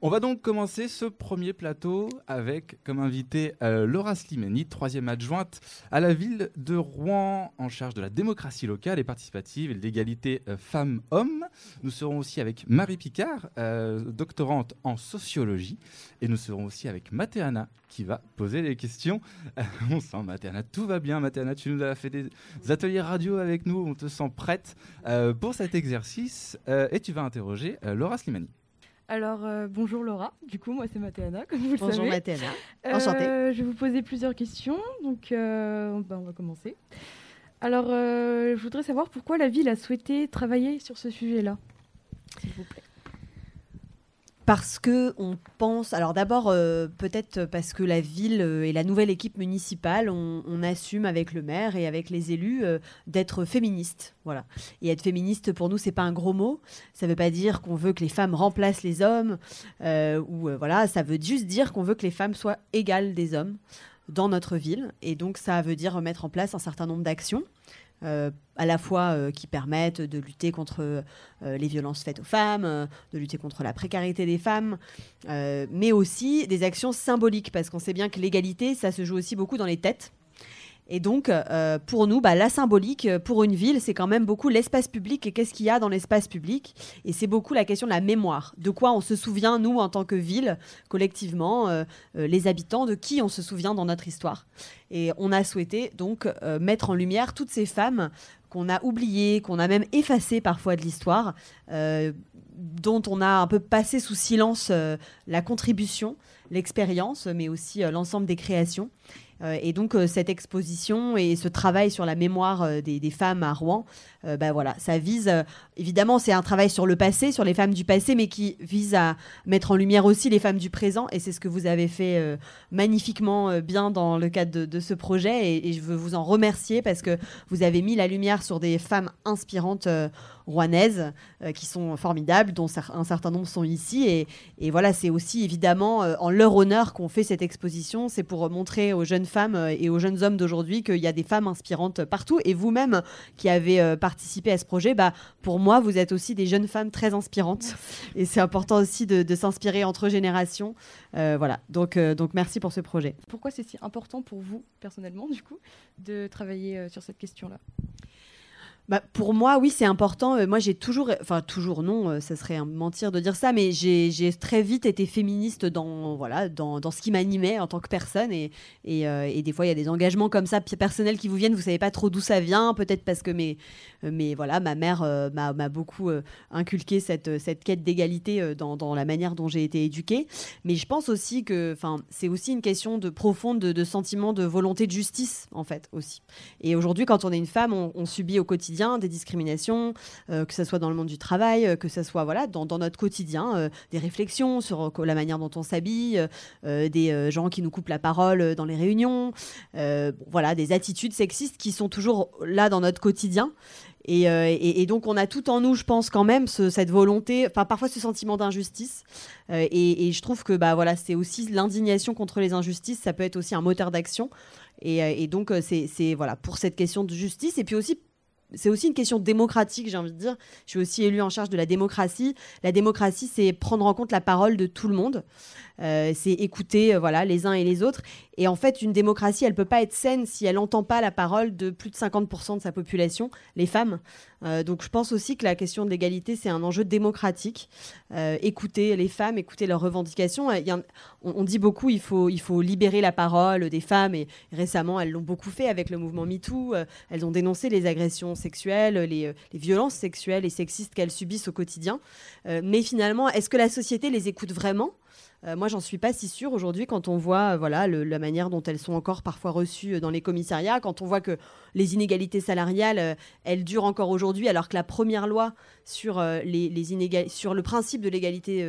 On va donc commencer ce premier plateau avec comme invité euh, Laura Slimani, troisième adjointe à la ville de Rouen en charge de la démocratie locale et participative et de l'égalité euh, femmes-hommes. Nous serons aussi avec Marie Picard, euh, doctorante en sociologie, et nous serons aussi avec Mathéana qui va poser les questions. on sent Mathéana, tout va bien Mathéana, tu nous as fait des ateliers radio avec nous, on te sent prête pour cet exercice et tu vas interroger Laura Slimani. Alors, euh, bonjour Laura. Du coup, moi, c'est Mathéana, comme vous le savez. Bonjour Mathéana. Enchantée. Euh, je vais vous poser plusieurs questions. Donc, euh, ben, on va commencer. Alors, je voudrais savoir pourquoi la ville a souhaité travailler sur ce sujet-là, s'il vous plaît parce que on pense, alors d'abord euh, peut-être parce que la ville euh, et la nouvelle équipe municipale, on, assume avec le maire et avec les élus euh, d'être féministe, voilà. Et être féministe pour nous, c'est pas un gros mot. Ça veut pas dire qu'on veut que les femmes remplacent les hommes, ou voilà, ça veut juste dire qu'on veut que les femmes soient égales des hommes dans notre ville. Et donc ça veut dire mettre en place un certain nombre d'actions. Euh, à la fois euh, qui permettent de lutter contre euh, les violences faites aux femmes, de lutter contre la précarité des femmes, mais aussi des actions symboliques, parce qu'on sait bien que l'égalité, ça se joue aussi beaucoup dans les têtes. Et donc, euh, pour nous, bah, la symbolique euh, pour une ville, c'est quand même beaucoup l'espace public et qu'est-ce qu'il y a dans l'espace public. Et c'est beaucoup la question de la mémoire. De quoi on se souvient, nous, en tant que ville, collectivement, euh, les habitants, de qui on se souvient dans notre histoire. Et on a souhaité donc mettre en lumière toutes ces femmes qu'on a oubliées, qu'on a même effacées parfois de l'histoire, dont on a un peu passé sous silence la contribution, l'expérience, mais aussi l'ensemble des créations. Euh, et donc euh, cette exposition et ce travail sur la mémoire euh, des, femmes à Rouen, bah voilà, ça vise évidemment c'est un travail sur le passé, sur les femmes du passé, mais qui vise à mettre en lumière aussi les femmes du présent. Et c'est ce que vous avez fait magnifiquement bien dans le cadre de, ce projet. Et, et, je veux vous en remercier parce que vous avez mis la lumière sur des femmes inspirantes rouennaises euh, qui sont formidables, dont un certain nombre sont ici. Et, voilà, c'est aussi évidemment euh, en leur honneur qu'on fait cette exposition. C'est pour montrer aux jeunes femmes euh, et aux jeunes hommes d'aujourd'hui qu'il y a des femmes inspirantes partout. Et vous-même qui avez participé à ce projet, bah, pour moi, vous êtes aussi des jeunes femmes très inspirantes. Et c'est important aussi de, s'inspirer entre générations. voilà, donc, donc merci pour ce projet. Pourquoi c'est si important pour vous, personnellement, du coup, de travailler sur cette question-là? Bah, pour moi, oui, c'est important. Euh, moi, j'ai toujours, enfin toujours non, euh, ça serait un mentir de dire ça, mais j'ai très vite été féministe dans voilà dans, dans ce qui m'animait en tant que personne et, euh, et des fois il y a des engagements comme ça personnels qui vous viennent, vous savez pas trop d'où ça vient, peut-être parce que mes, mais voilà, ma mère m'a beaucoup inculqué cette, cette quête d'égalité dans, dans, la manière dont j'ai été éduquée. Mais je pense aussi que, enfin, c'est aussi une question de profonde de, sentiment de volonté de justice en fait aussi. Et aujourd'hui, quand on est une femme, on subit au quotidien des discriminations, euh, que ce soit dans le monde du travail, euh, que ce soit voilà, dans, notre quotidien, euh, des réflexions sur la manière dont on s'habille, des gens qui nous coupent la parole dans les réunions, voilà, des attitudes sexistes qui sont toujours là dans notre quotidien. Et, donc on a tout en nous, je pense quand même, cette volonté, enfin parfois ce sentiment d'injustice. et, je trouve que bah voilà, c'est aussi l'indignation contre les injustices, ça peut être aussi un moteur d'action. Et, et, donc c'est voilà pour cette question de justice et puis aussi c'est aussi une question démocratique, j'ai envie de dire. Je suis aussi élue en charge de la démocratie. La démocratie, c'est prendre en compte la parole de tout le monde. Euh, c'est écouter euh, voilà, les uns et les autres. Et en fait, une démocratie, elle peut pas être saine si elle n'entend pas la parole de plus de 50% de sa population, les femmes. Euh, donc je pense aussi que la question de l'égalité, c'est un enjeu démocratique. écouter les femmes, écouter leurs revendications. on, dit beaucoup, il faut, il faut libérer la parole des femmes. Et récemment, elles l'ont beaucoup fait avec le mouvement MeToo. elles ont dénoncé les agressions sexuelles, les, les violences sexuelles et sexistes qu'elles subissent au quotidien. mais finalement, est-ce que la société les écoute vraiment? Euh, moi, j'en suis pas si sûre aujourd'hui quand on voit euh, voilà, la manière dont elles sont encore parfois reçues euh, dans les commissariats, quand on voit que les inégalités salariales, elles durent encore aujourd'hui, alors que la première loi sur, les, sur le principe de l'égalité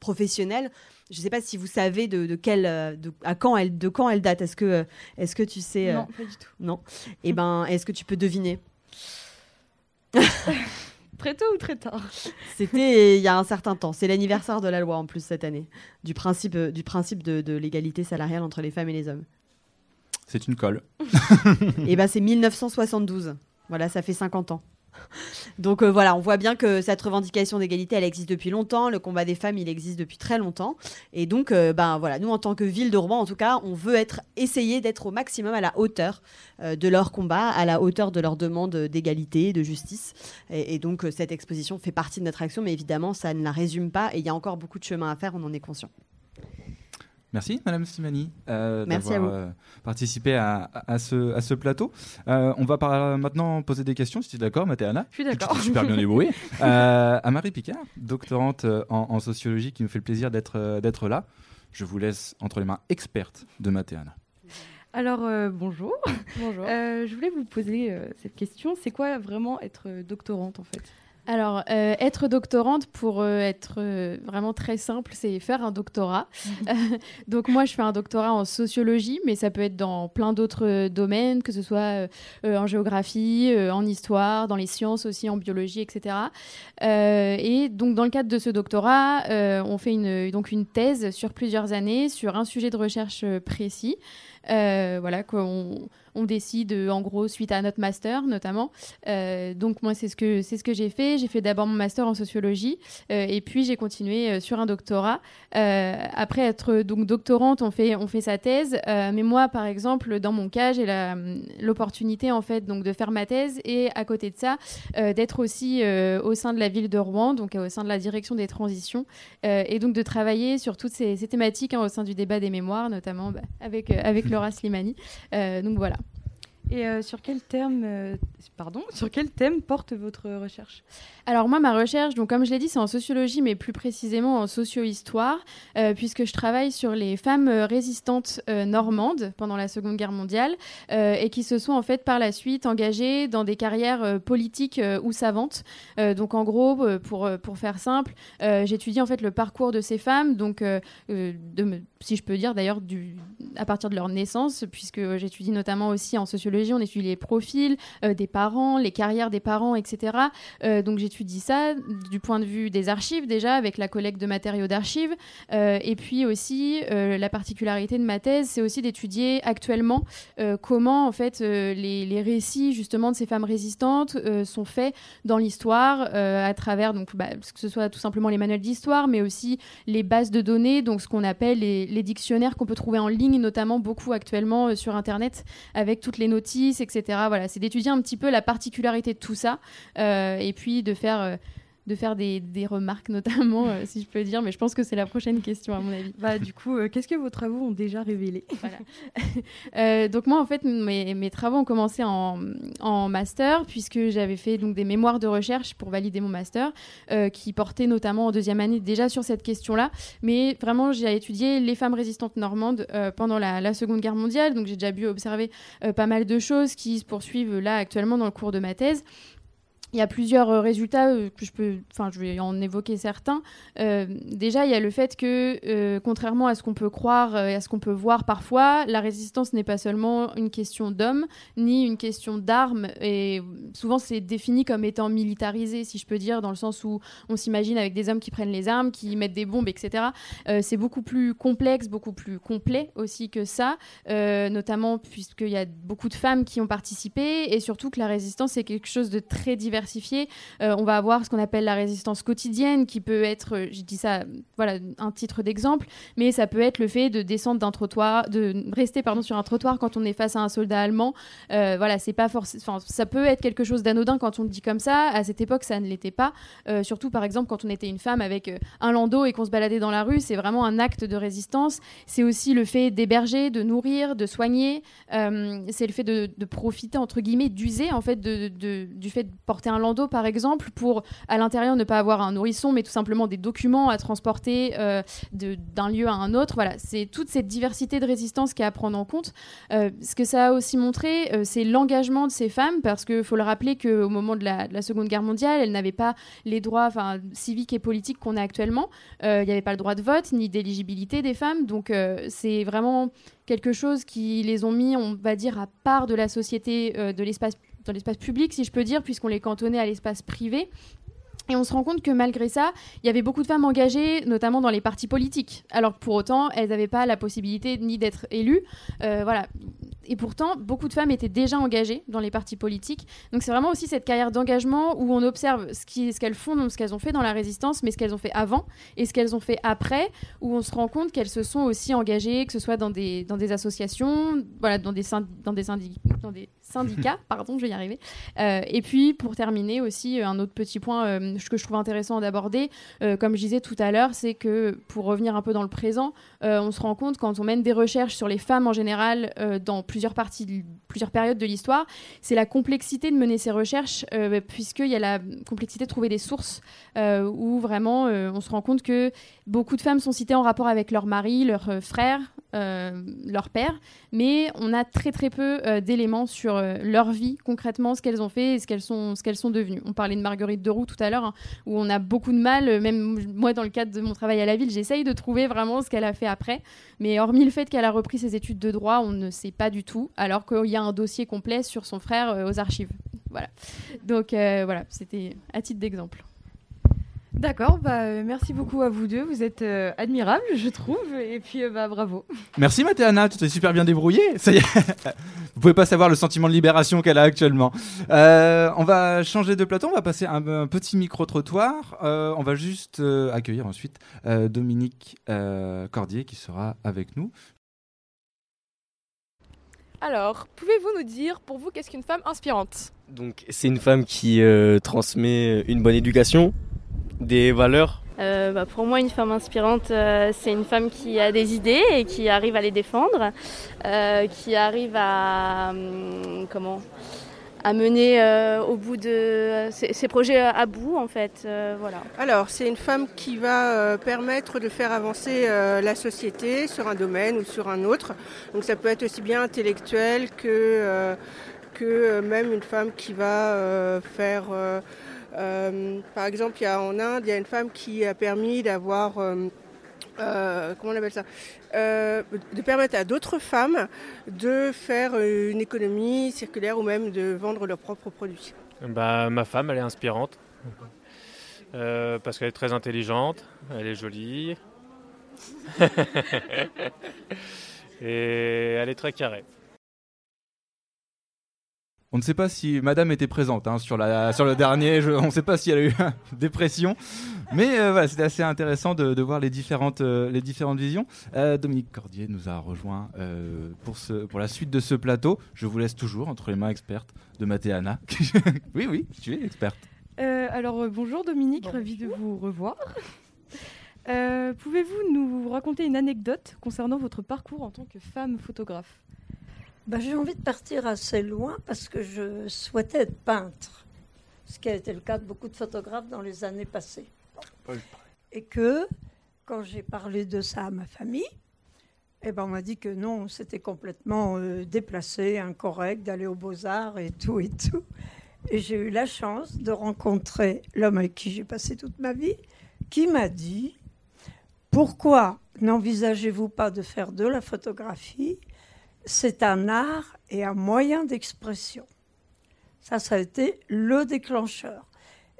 professionnelle, je ne sais pas si vous savez de, de, à quand elle, de quand elle date. Est-ce que, est que tu sais Non, pas du tout. Non? Eh ben, est-ce que tu peux deviner? Très tôt ou très tard C'était il y a un certain temps. C'est l'anniversaire de la loi en plus cette année, du principe, euh, du principe de, l'égalité salariale entre les femmes et les hommes. C'est une colle. et eh ben c'est 1972. Voilà, ça fait 50 ans. Donc euh, voilà, on voit bien que cette revendication d'égalité, elle existe depuis longtemps. Le combat des femmes, il existe depuis très longtemps. Et donc, euh, ben voilà, nous en tant que ville de Rouen, en tout cas, on veut être essayer d'être au maximum à la hauteur euh, de leur combat, à la hauteur de leur demande d'égalité, de justice. Et, et donc cette exposition fait partie de notre action, mais évidemment, ça ne la résume pas. Et il y a encore beaucoup de chemin à faire. On en est conscient. Merci, Madame Simani, euh, d'avoir euh, participé à, à, ce, à, ce, plateau. Euh, on va par, maintenant poser des questions, si tu es d'accord, Mathéana. Je suis d'accord. Super bien débrouillé. Euh, à Marie Picard, doctorante en, en, sociologie, qui nous fait le plaisir d'être là. Je vous laisse entre les mains expertes de Mathéana. Alors, bonjour. Bonjour. je voulais vous poser cette question. C'est quoi vraiment être doctorante, en fait? Alors, euh, être doctorante, pour euh, être euh, vraiment très simple, c'est faire un doctorat. Mhm. donc moi, je fais un doctorat en sociologie, mais ça peut être dans plein d'autres domaines, que ce soit en géographie, en histoire, dans les sciences aussi, en biologie, etc. et donc, dans le cadre de ce doctorat, on fait une, donc une thèse sur plusieurs années sur un sujet de recherche précis. Voilà, qu'on on décide euh, en gros suite à notre master notamment. Euh, donc moi c'est ce que c'est ce que j'ai fait. J'ai fait d'abord mon master en sociologie euh, et puis j'ai continué sur un doctorat. après être donc doctorante, on fait on fait sa thèse. mais moi par exemple dans mon cas j'ai l'opportunité en fait donc de faire ma thèse et à côté de ça d'être aussi au sein de la ville de Rouen donc au sein de la direction des transitions et donc de travailler sur toutes ces, thématiques hein, au sein du débat des mémoires notamment bah, avec avec Laura Slimani. donc voilà. Et euh, sur quel terme, euh, pardon, sur quel thème porte votre recherche? Alors moi, ma recherche, donc comme je l'ai dit, c'est en sociologie, mais plus précisément en socio-histoire, euh, puisque je travaille sur les femmes résistantes normandes pendant la Seconde Guerre mondiale et qui se sont en fait par la suite engagées dans des carrières politiques ou savantes. donc en gros, pour pour faire simple, j'étudie en fait le parcours de ces femmes, donc si je peux dire d'ailleurs à partir de leur naissance, puisque j'étudie notamment aussi en sociologie on étudie les profils euh, des parents, les carrières des parents, etc. Euh, donc j'étudie ça du point de vue des archives déjà, avec la collecte de matériaux d'archives. Euh, et puis aussi, la particularité de ma thèse, c'est aussi d'étudier actuellement comment en fait les, récits justement de ces femmes résistantes sont faits dans l'histoire à travers donc bah, que ce soit tout simplement les manuels d'histoire, mais aussi les bases de données, donc ce qu'on appelle les, les dictionnaires qu'on peut trouver en ligne, notamment beaucoup actuellement sur Internet, avec toutes les etc. Voilà, c'est d'étudier un petit peu la particularité de tout ça euh, et puis de faire euh, de faire des, des remarques, notamment, euh, si je peux dire, mais je pense que c'est la prochaine question, à mon avis. Bah, du coup, qu'est-ce que vos travaux ont déjà révélé? Voilà. Donc, moi, en fait, mes, mes travaux ont commencé en, en master, puisque j'avais fait donc, des mémoires de recherche pour valider mon master, qui portaient notamment en deuxième année déjà sur cette question-là. Mais vraiment, j'ai étudié les femmes résistantes normandes pendant la, la, Seconde Guerre mondiale, donc j'ai déjà pu observer pas mal de choses qui se poursuivent là actuellement dans le cours de ma thèse. Il y a plusieurs euh, résultats euh, que je peux, enfin, je vais en évoquer certains. Euh, déjà, il y a le fait que, contrairement à ce qu'on peut croire et à ce qu'on peut voir parfois, la résistance n'est pas seulement une question d'hommes, ni une question d'armes. Et souvent, c'est défini comme étant militarisé, si je peux dire, dans le sens où on s'imagine avec des hommes qui prennent les armes, qui mettent des bombes, etc. c'est beaucoup plus complexe, beaucoup plus complet aussi que ça, notamment puisqu'il y a beaucoup de femmes qui ont participé, et surtout que la résistance est quelque chose de très divers euh, on va avoir ce qu'on appelle la résistance quotidienne, qui peut être, euh, je dis ça, voilà, un titre d'exemple, mais ça peut être le fait de descendre d'un trottoir, de rester pardon sur un trottoir quand on est face à un soldat allemand. Euh, voilà, c'est pas forcément, ça peut être quelque chose d'anodin quand on le dit comme ça. À cette époque, ça ne l'était pas. surtout, par exemple, quand on était une femme avec un landau et qu'on se baladait dans la rue, c'est vraiment un acte de résistance. C'est aussi le fait d'héberger, de nourrir, de soigner. c'est le fait de, profiter entre guillemets, d'user en fait du fait de porter un landau, par exemple, pour à l'intérieur ne pas avoir un nourrisson, mais tout simplement des documents à transporter euh, d'un lieu à un autre. Voilà, c'est toute cette diversité de résistance qui est à prendre en compte. Euh, ce que ça a aussi montré, euh, c'est l'engagement de ces femmes, parce qu'il faut le rappeler qu'au moment de la, de la, Seconde Guerre mondiale, elles n'avaient pas les droits civiques et politiques qu'on a actuellement. Il n'y avait pas le droit de vote, ni d'éligibilité des femmes. Donc c'est vraiment quelque chose qui les ont mis, on va dire, à part de la société, de l'espace dans l'espace public, si je peux dire, puisqu'on les cantonnait à l'espace privé. Et on se rend compte que malgré ça, il y avait beaucoup de femmes engagées, notamment dans les partis politiques. Alors que pour autant, elles n'avaient pas la possibilité ni d'être élues. Euh, voilà, et pourtant, beaucoup de femmes étaient déjà engagées dans les partis politiques. Donc c'est vraiment aussi cette carrière d'engagement où on observe ce qu'elles font, donc ce qu'elles ont fait dans la résistance, mais ce qu'elles ont fait avant et ce qu'elles ont fait après, où on se rend compte qu'elles se sont aussi engagées, que ce soit dans des, associations, voilà, dans des, dans syndicats, pardon, je vais y arriver. Euh, et puis, pour terminer aussi, un autre petit point euh, que je trouve intéressant d'aborder, euh, comme je disais tout à l'heure, c'est que pour revenir un peu dans le présent, on se rend compte quand on mène des recherches sur les femmes en général dans plusieurs parties, plusieurs périodes de l'histoire, c'est la complexité de mener ces recherches, puisqu'il y a la complexité de trouver des sources où vraiment on se rend compte que beaucoup de femmes sont citées en rapport avec leur mari, leur frère, leur père, mais on a très très peu d'éléments sur euh, leur vie concrètement, ce qu'elles ont fait et ce qu'elles sont, ce sont devenues. On parlait de Marguerite de Roux tout à l'heure, hein, où on a beaucoup de mal, euh, même moi dans le cadre de mon travail à la ville, j'essaye de trouver vraiment ce qu'elle a fait après. Mais hormis le fait qu'elle a repris ses études de droit, on ne sait pas du tout, alors qu'il y a un dossier complet sur son frère euh, aux archives. Voilà. Donc voilà, c'était à titre d'exemple. D'accord, bah, euh, merci beaucoup à vous deux. Vous êtes euh, admirables, je trouve. Et puis, euh, bah, bravo. Merci Mathéana, tu t'es super bien débrouillée. Ça y est. vous pouvez pas savoir le sentiment de libération qu'elle a actuellement. on va changer de plateau, on va passer un, un petit micro-trottoir. on va juste accueillir ensuite Dominique Cordier qui sera avec nous. Alors, pouvez-vous nous dire pour vous qu'est-ce qu'une femme inspirante? Donc, c'est une femme qui transmet une bonne éducation, des valeurs euh, bah, Pour moi, une femme inspirante, euh, c'est une femme qui a des idées et qui arrive à les défendre, euh, qui arrive à, hum, comment, à mener au bout de ses, projets à bout, en fait. voilà. Alors, c'est une femme qui va permettre de faire avancer la société sur un domaine ou sur un autre. Donc, ça peut être aussi bien intellectuel que, que même une femme qui va faire euh, par exemple, il y a, en Inde, il y a une femme qui a permis d'avoir euh, euh, comment on appelle ça De permettre à d'autres femmes de faire une économie circulaire ou même de vendre leurs propres produits. Bah, ma femme, elle est inspirante parce qu'elle est très intelligente, elle est jolie et elle est très carrée. On ne sait pas si Madame était présente hein, sur, la, sur le dernier. on ne sait pas si elle a eu une dépression. Mais euh, voilà, c'était assez intéressant de, voir les différentes, euh, les différentes visions. Euh, Dominique Cordier nous a rejoint pour, ce, pour la suite de ce plateau. Je vous laisse toujours entre les mains expertes de Mathéana. oui, oui, tu es experte. alors bonjour Dominique, ravi de vous revoir. Pouvez-vous nous raconter une anecdote concernant votre parcours en tant que femme photographe? Bah, j'ai envie de partir assez loin parce que je souhaitais être peintre, ce qui a été le cas de beaucoup de photographes dans les années passées. Et que quand j'ai parlé de ça à ma famille, eh ben on m'a dit que non, c'était complètement euh, déplacé, incorrect d'aller aux beaux-arts et tout et tout. Et j'ai eu la chance de rencontrer l'homme avec qui j'ai passé toute ma vie, qui m'a dit, pourquoi n'envisagez-vous pas de faire de la photographie c'est un art et un moyen d'expression. Ça, ça a été le déclencheur.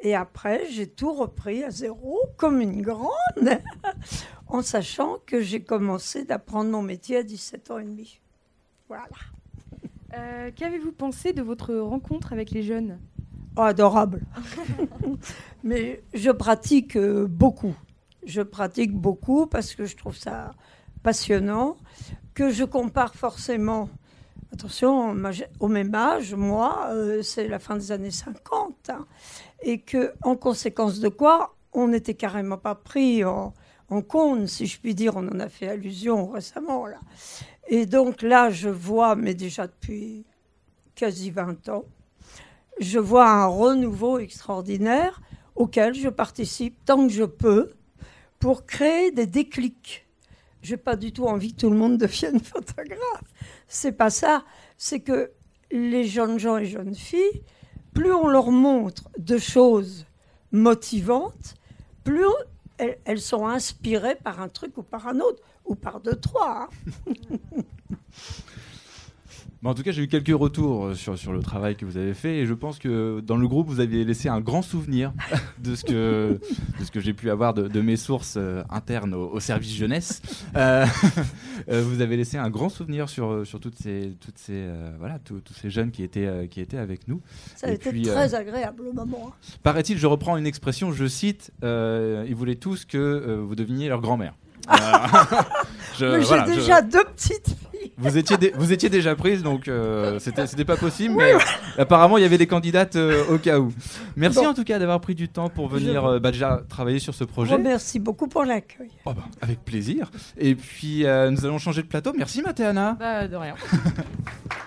Et après, j'ai tout repris à zéro, comme une grande, en sachant que j'ai commencé d'apprendre mon métier à 17 ans et demi. Voilà. Euh, qu'avez-vous pensé de votre rencontre avec les jeunes? Oh, Adorable. Mais je pratique euh, beaucoup. Je pratique beaucoup parce que je trouve ça passionnant que je compare forcément. Attention, au même âge, moi, euh, c'est la fin des années 50, hein, et que, en conséquence de quoi, on n'était carrément pas pris en, compte, si je puis dire, on en a fait allusion récemment, là. Et donc là, je vois, mais déjà depuis quasi 20 ans, je vois un renouveau extraordinaire auquel je participe tant que je peux pour créer des déclics j'ai pas du tout envie que tout le monde devienne photographe. C'est pas ça. C'est que les jeunes gens et jeunes filles, plus on leur montre de choses motivantes, plus elles, sont inspirées par un truc ou par un autre, ou par deux, trois. Hein. En tout cas, j'ai eu quelques retours euh, sur, sur le travail que vous avez fait et je pense que dans le groupe, vous aviez laissé un grand souvenir de ce que, de ce que j'ai pu avoir de, de mes sources euh, internes au, au service jeunesse. Euh, vous avez laissé un grand souvenir sur, sur toutes ces, toutes ces, euh, voilà, tous tous ces jeunes qui étaient, qui étaient avec nous. Ça a Et été puis, très agréable le moment. hein. Paraît-il, je reprends une expression, je cite, ils voulaient tous que vous deveniez leur grand-mère. Je- Mais j'ai voilà, je- déjà deux petites. Vous étiez, dé- vous étiez déjà prise, donc euh, c'était c'était pas possible, mais apparemment il y avait des candidates euh, au cas où. Merci Bon. en tout cas d'avoir pris du temps pour venir euh, bah, déjà travailler sur ce projet. Merci beaucoup pour l'accueil. Oh bah, avec plaisir. Et puis euh, nous allons changer de plateau. Merci Mathéana. Bah, de rien.